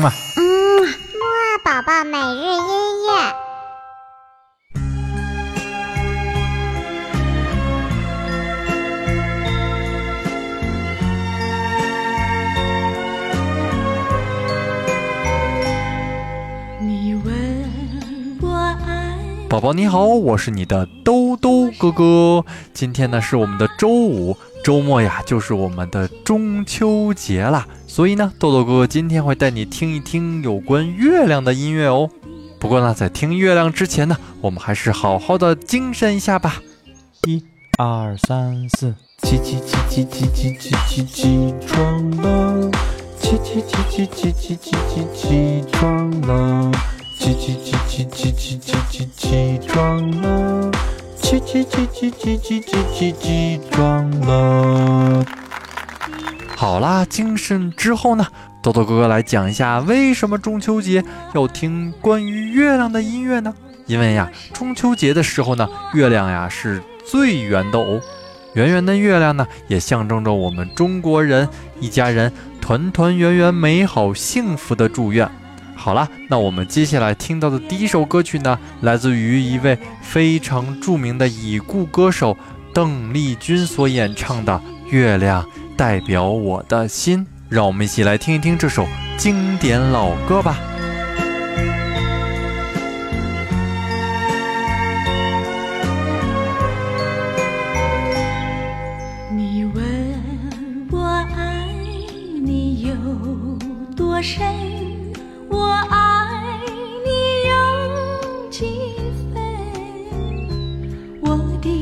嘛。嗯，木二宝宝每日音乐。你问我爱。宝宝你好，我是你的兜兜哥哥。今天呢是我们的周五，周末呀就是我们的中秋节啦。所以呢，豆豆哥哥今天会带你听一听有关月亮的音乐哦。不过呢，在听月亮之前呢，我们还是好好的精神一下吧。一、二、三、四，起起起起起起起起起床了，起起起起起起起起起床了，起起起起起起起起起床了，起起起起起起起起起床了。好啦，精神之后呢，豆豆哥哥来讲一下为什么中秋节要听关于月亮的音乐呢？因为呀，中秋节的时候呢，月亮呀是最圆的哦，圆圆的月亮呢，也象征着我们中国人一家人团团圆圆、美好幸福的祝愿。好啦，那我们接下来听到的第一首歌曲呢，来自于一位非常著名的已故歌手邓丽君所演唱的《月亮》。代表我的心，让我们一起来听一听这首经典老歌吧。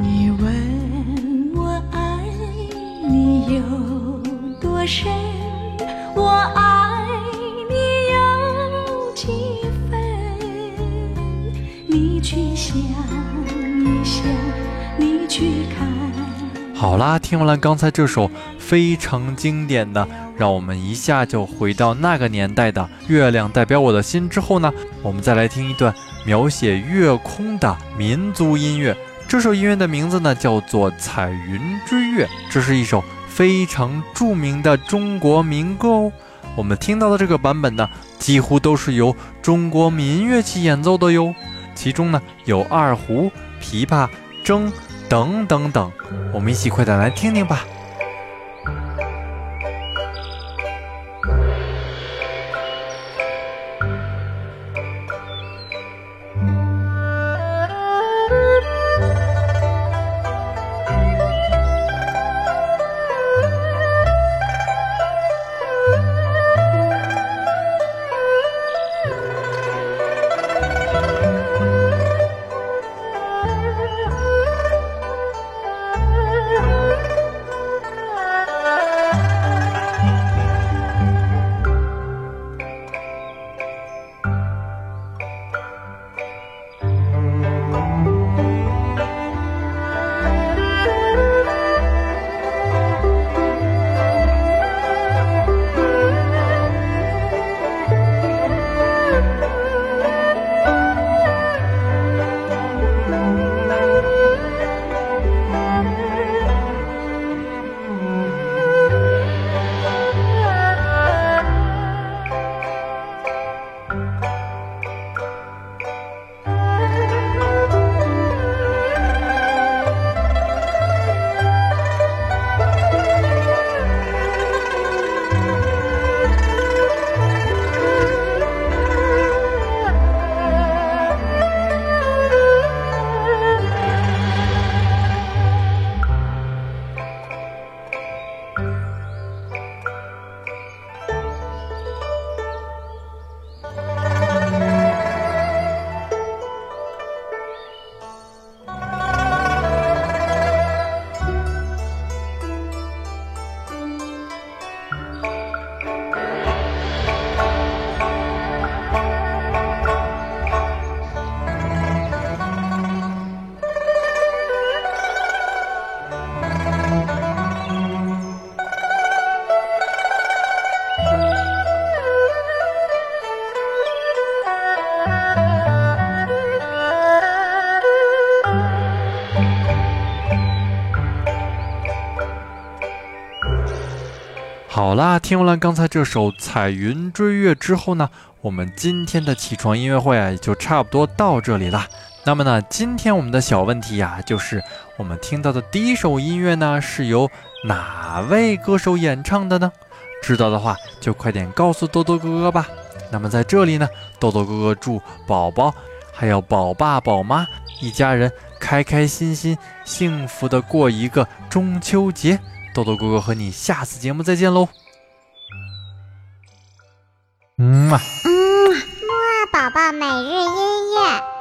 你问我爱你有多深，我爱你有几分？你去想一想，你去看。好啦，听完了刚才这首非常经典的，让我们一下就回到那个年代的《月亮代表我的心》之后呢，我们再来听一段描写月空的民族音乐。这首音乐的名字呢叫做《彩云追月》，这是一首非常著名的中国民歌哦。我们听到的这个版本呢，几乎都是由中国民乐器演奏的哟，其中呢有二胡、琵琶、筝等等等。我们一起快点来听听吧。好啦，听完了刚才这首《彩云追月》之后呢，我们今天的起床音乐会啊，也就差不多到这里啦。那么呢，今天我们的小问题呀、就是我们听到的第一首音乐呢，是由哪位歌手演唱的呢？知道的话就快点告诉豆豆哥哥吧。那么在这里呢，豆豆哥哥祝宝宝还有宝爸宝妈一家人开开心心、幸福的过一个中秋节。豆豆哥哥和你下次节目再见喽。嗯嘛。嗯，木二宝宝每日音乐。